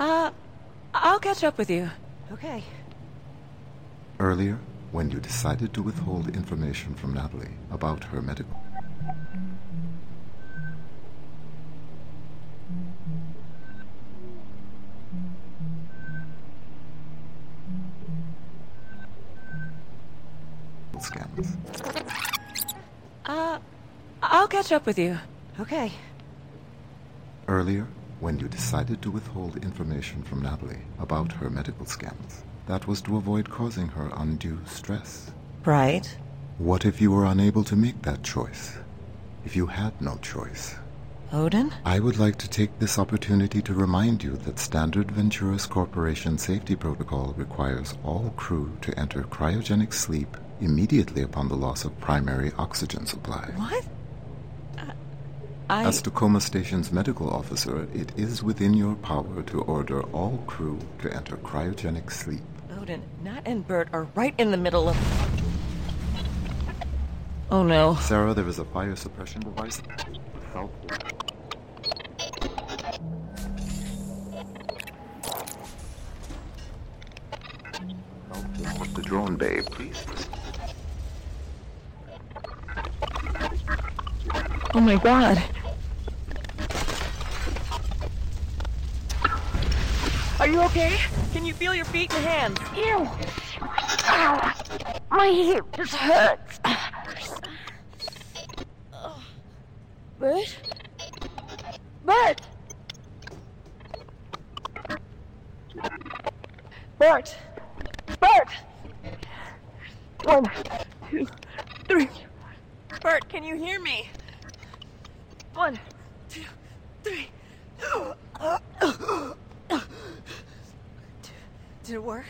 Uh, I'll catch up with you. Okay. Earlier, when you decided to withhold information from Natalie about her medical. Scans. Uh, I'll catch up with you. Okay. Earlier, when you decided to withhold information from Natalie about her medical scans, that was to avoid causing her undue stress. Right. What if you were unable to make that choice? If you had no choice? Odin? I would like to take this opportunity to remind you that Standard Venturis Corporation safety protocol requires all crew to enter cryogenic sleep immediately upon the loss of primary oxygen supply. What? I... As Tacoma Station's medical officer, it is within your power to order all crew to enter cryogenic sleep. Odin, Nat and Bert are right in the middle of... Oh no. Sarah, there is a fire suppression device. Help. Help the drone bay, please. Oh my god. You okay? Can you feel your feet and hands? Ew! Ow! My hip just hurts. Bert? Bert! Bert! Bert! One, two, three. Bert, can you hear me? One, Two, three. Did it work?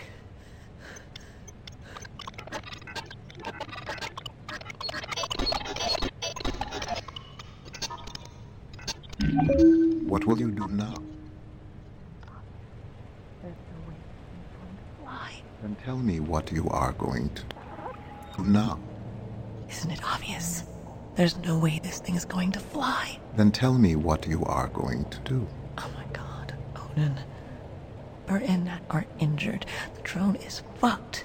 What will you do now? Why? Then tell me what you are going to do now. Isn't it obvious? There's no way this thing is going to fly. Then tell me what you are going to do. Oh my god, Odin. Bert and Nat are injured. The drone is fucked.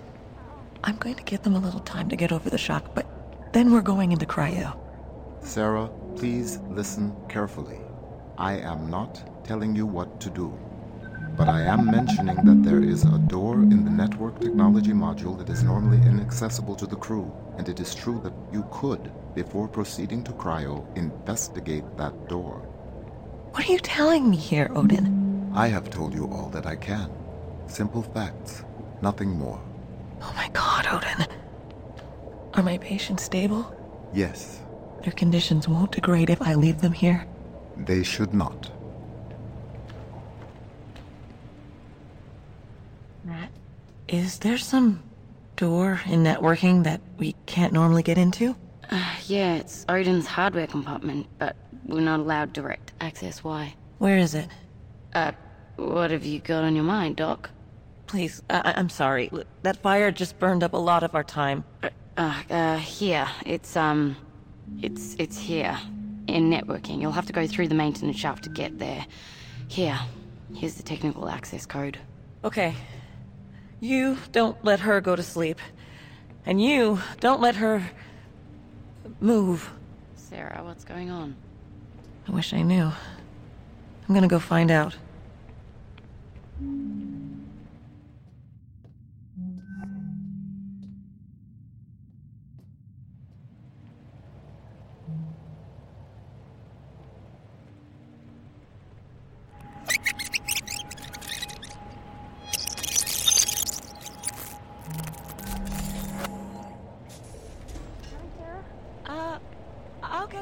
I'm going to give them a little time to get over the shock, but then we're going into cryo. Sarah, please listen carefully. I am not telling you what to do. But I am mentioning that there is a door in the network technology module that is normally inaccessible to the crew, and it is true that you could, before proceeding to cryo, investigate that door. What are you telling me here, Odin? I have told you all that I can. Simple facts, nothing more. Oh my god, Odin. Are my patients stable? Yes, Their conditions won't degrade if I leave them here. They should not. Nat, is there some door in networking that we can't normally get into? Uh, Yeah, it's Odin's hardware compartment, but we're not allowed direct access. Why? Where is it? Uh, what have you got on your mind, Doc? Please, I- I- I'm sorry. That fire just burned up a lot of our time. Uh, uh, here. It's, um, it's, it's here. In networking. You'll have to go through the maintenance shaft to get there. Here. Here's the technical access code. Okay. You don't let her go to sleep. And you don't let her move. Sarah, what's going on? I wish I knew. I'm gonna go find out.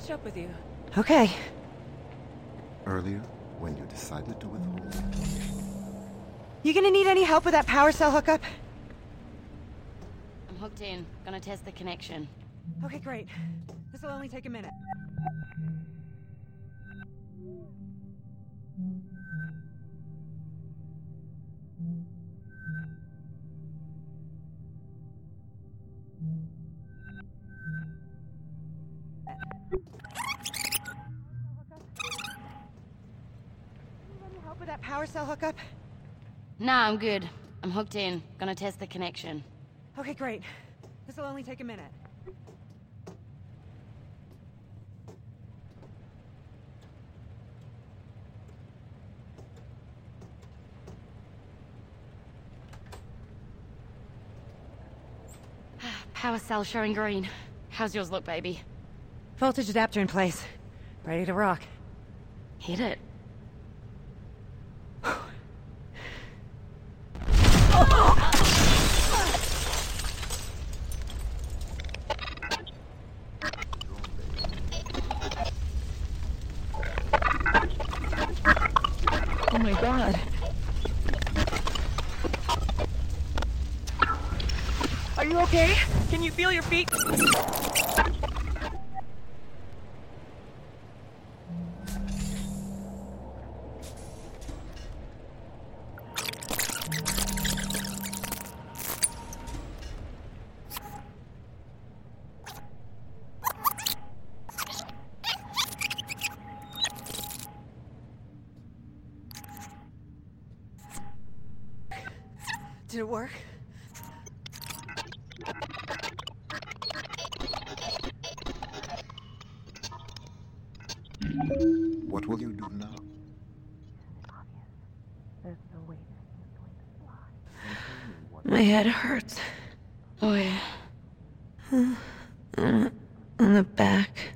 Catch up with you. Okay. Earlier, when you decided to withhold. You gonna need any help with that power cell hookup? I'm hooked in. Gonna test the connection. Okay, great. This will only take a minute. Nah, I'm good. I'm hooked in. Gonna test the connection. Okay, great. This'll only take a minute. Power cell showing green. How's yours look, baby? Voltage adapter in place. Ready to rock. Hit it. Oh my god. Are you okay? Can you feel your feet? Did it work? What will you do now? My head hurts. Oh, yeah. On the back.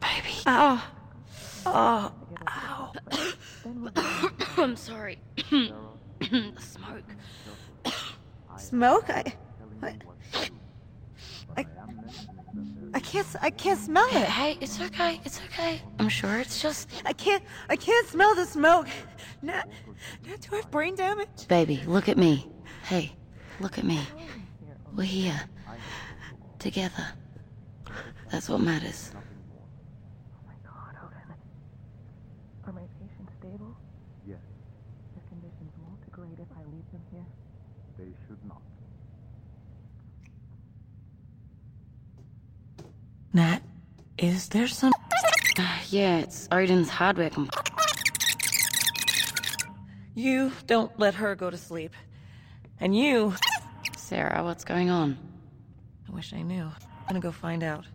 Baby. Ow. Oh. I'm sorry. the smoke. Smoke? I... I... I... I can't... I can't smell it. hey, it's okay. It's okay. I'm sure it's just. I can't... I can't smell the smoke. Not. Nat, do I have brain damage? Baby, look at me. Hey, look at me. We're here. Together. That's what matters. Are my patients stable? Yes, Their conditions won't degrade if I leave them here. they should not. Nat, is there some... Ah, yeah, it's Odin's hardware comp. You don't let her go to sleep. And you... Sarah, what's going on? I wish I knew. I'm gonna go find out.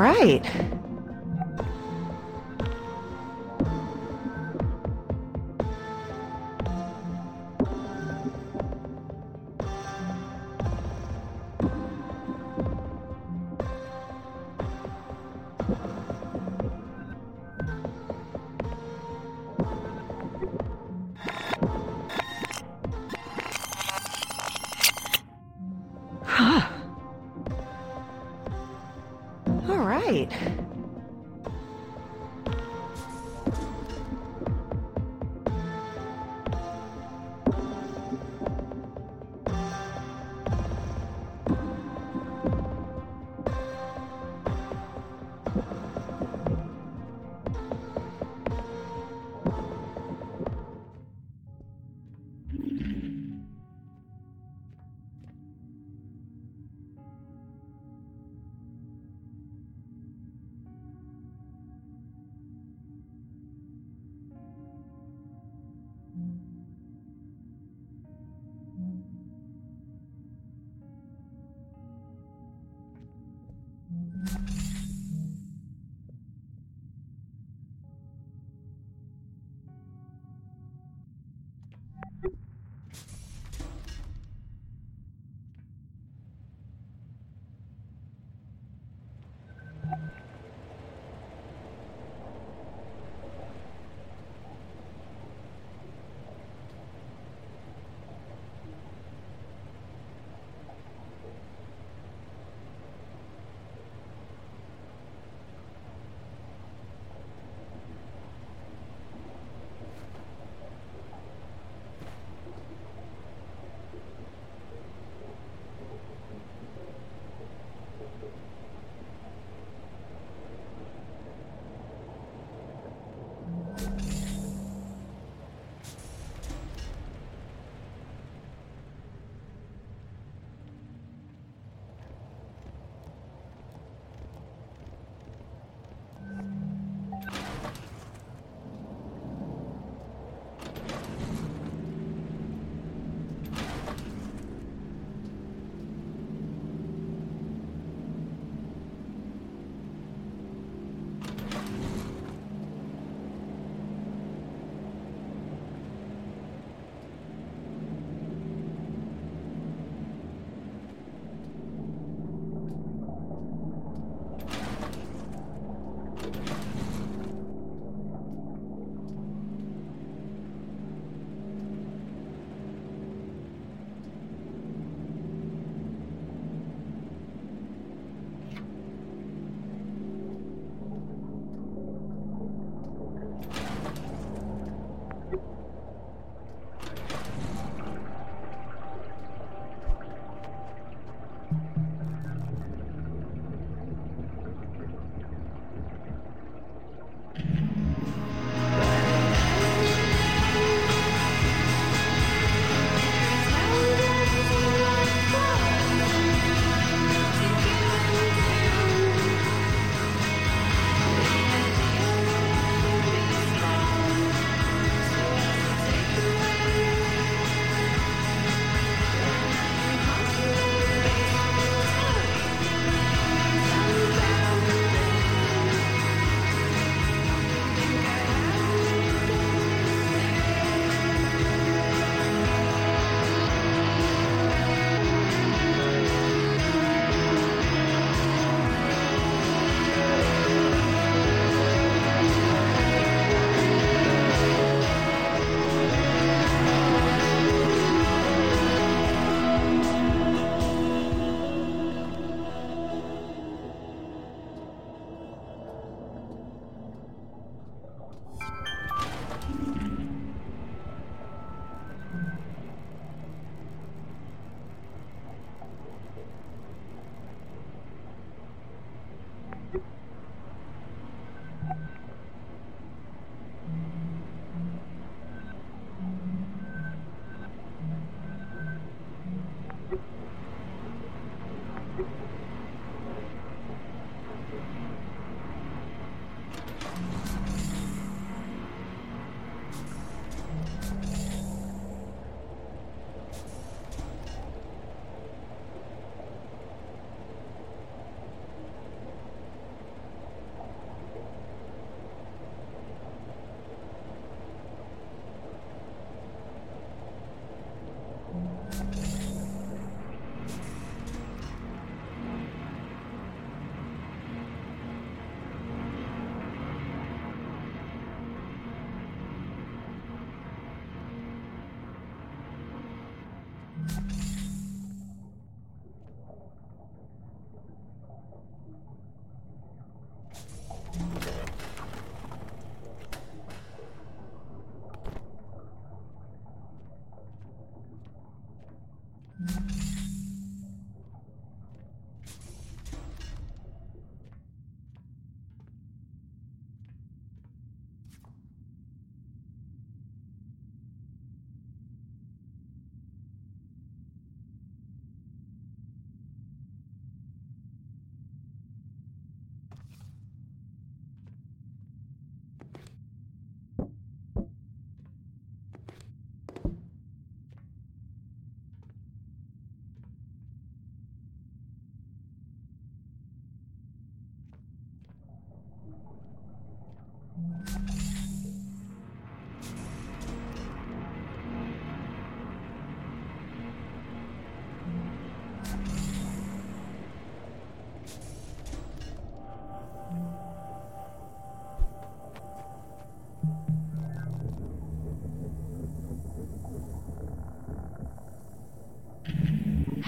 Right.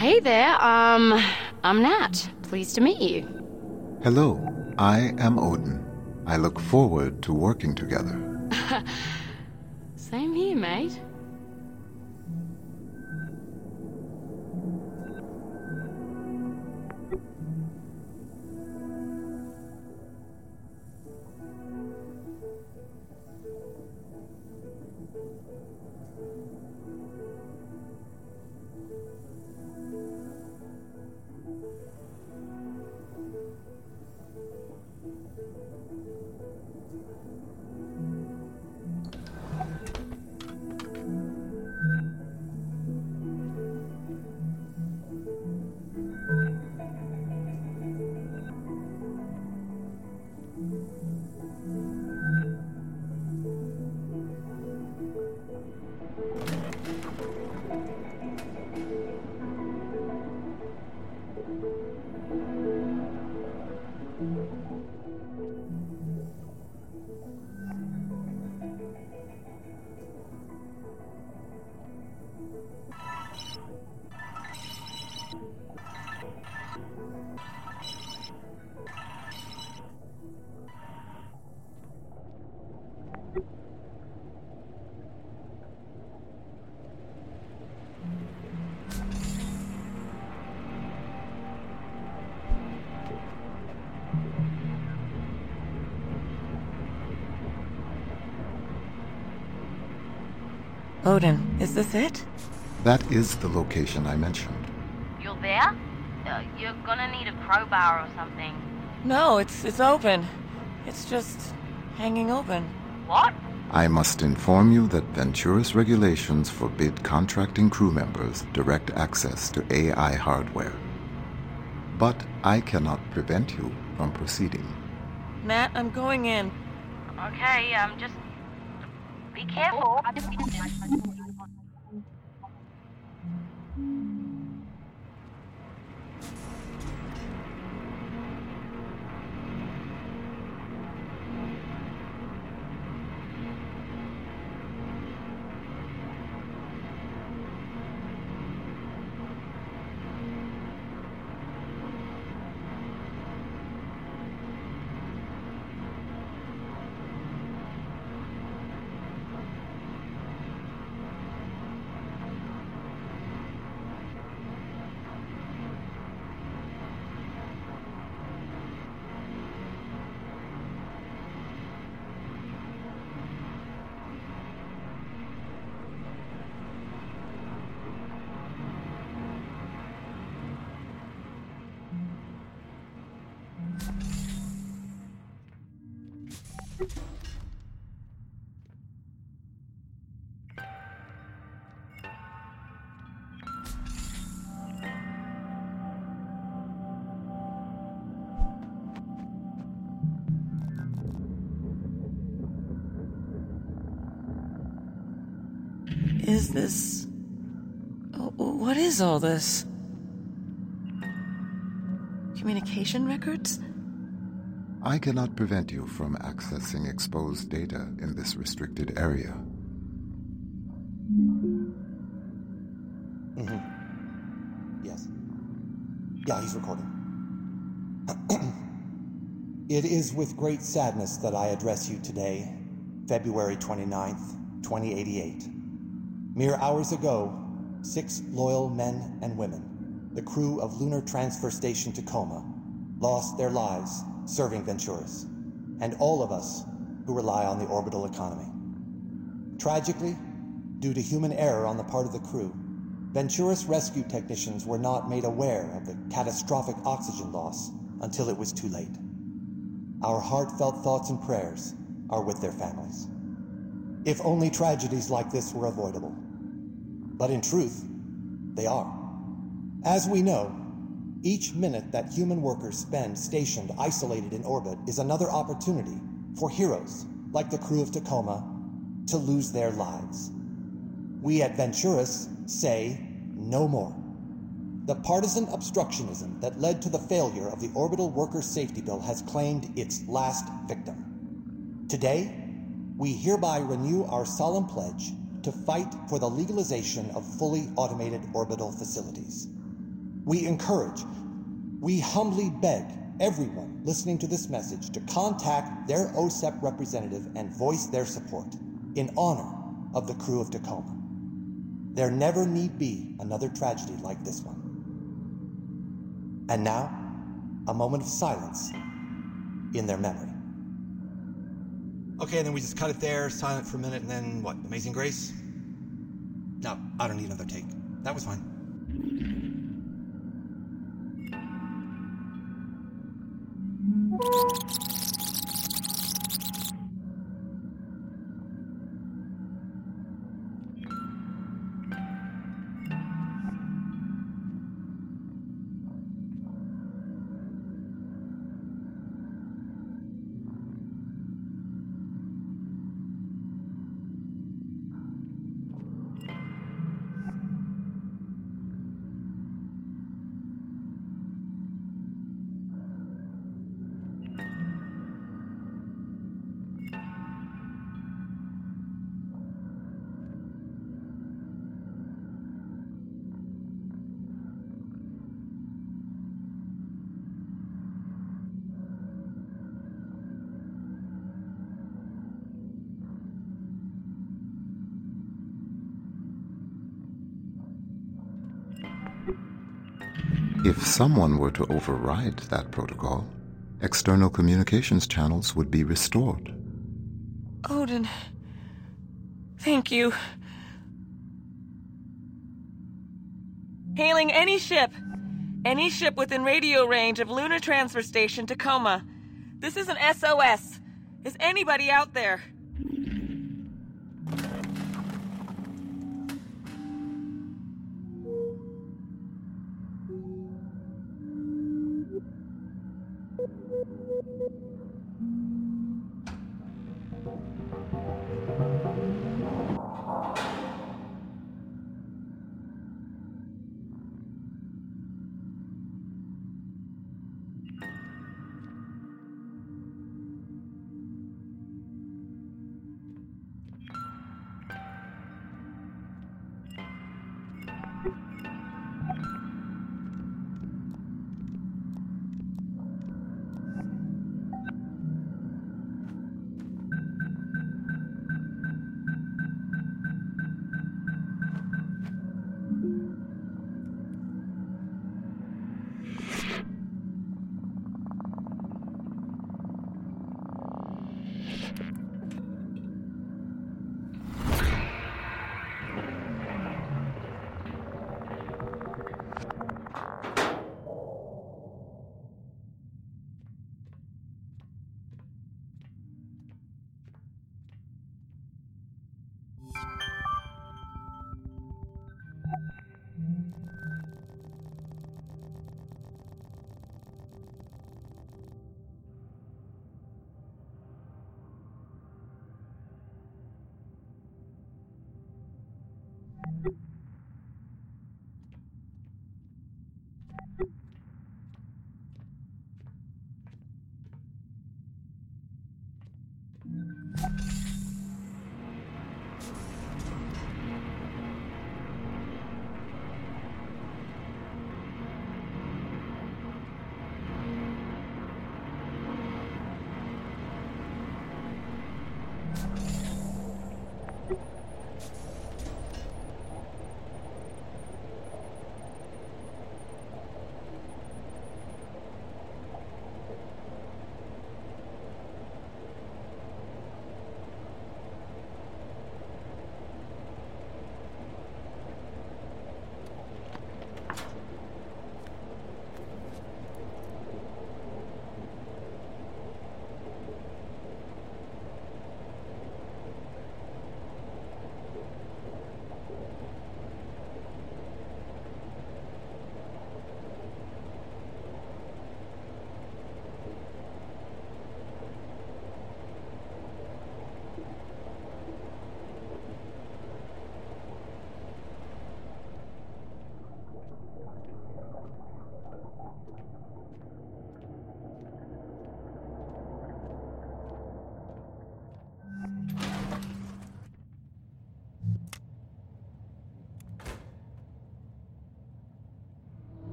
Hey there, um, I'm Nat. Pleased to meet you. Hello, I am Odin. I look forward to working together. Same here, mate. Odin, is this it? That is the location I mentioned. You're there? Uh, you're gonna need a crowbar or something. No, it's it's open. It's just hanging open. What? I must inform you that Venturis regulations forbid contracting crew members direct access to AI hardware. But I cannot prevent you from proceeding. Matt, I'm going in. Okay, um, just be careful. Is this. Oh, What is all this? Communication records? I cannot prevent you from accessing exposed data in this restricted area. Mm-hmm. Yes. Yeah, he's recording. it is with great sadness that I address you today, February 29th, 2088. Mere hours ago, six loyal men and women, the crew of Lunar Transfer Station Tacoma, lost their lives serving Venturis, and all of us who rely on the orbital economy. Tragically, due to human error on the part of the crew, Venturis rescue technicians were not made aware of the catastrophic oxygen loss until it was too late. Our heartfelt thoughts and prayers are with their families. If only tragedies like this were avoidable. But in truth, they are. As we know, each minute that human workers spend stationed isolated in orbit is another opportunity for heroes like the crew of Tacoma to lose their lives. We at say no more. The partisan obstructionism that led to the failure of the Orbital Workers Safety Bill has claimed its last victim. Today, we hereby renew our solemn pledge to fight for the legalization of fully automated orbital facilities. We encourage, we humbly beg everyone listening to this message to contact their OSEP representative and voice their support in honor of the crew of Tacoma. There never need be another tragedy like this one. And now, a moment of silence in their memory. Okay, and then we just cut it there, silent for a minute, and then what? Amazing Grace? No, I don't need another take. That was fine. If someone were to override that protocol, external communications channels would be restored. Odin. Thank you. Hailing any ship. Any ship within radio range of Lunar Transfer Station Tacoma. This is an SOS. Is anybody out there?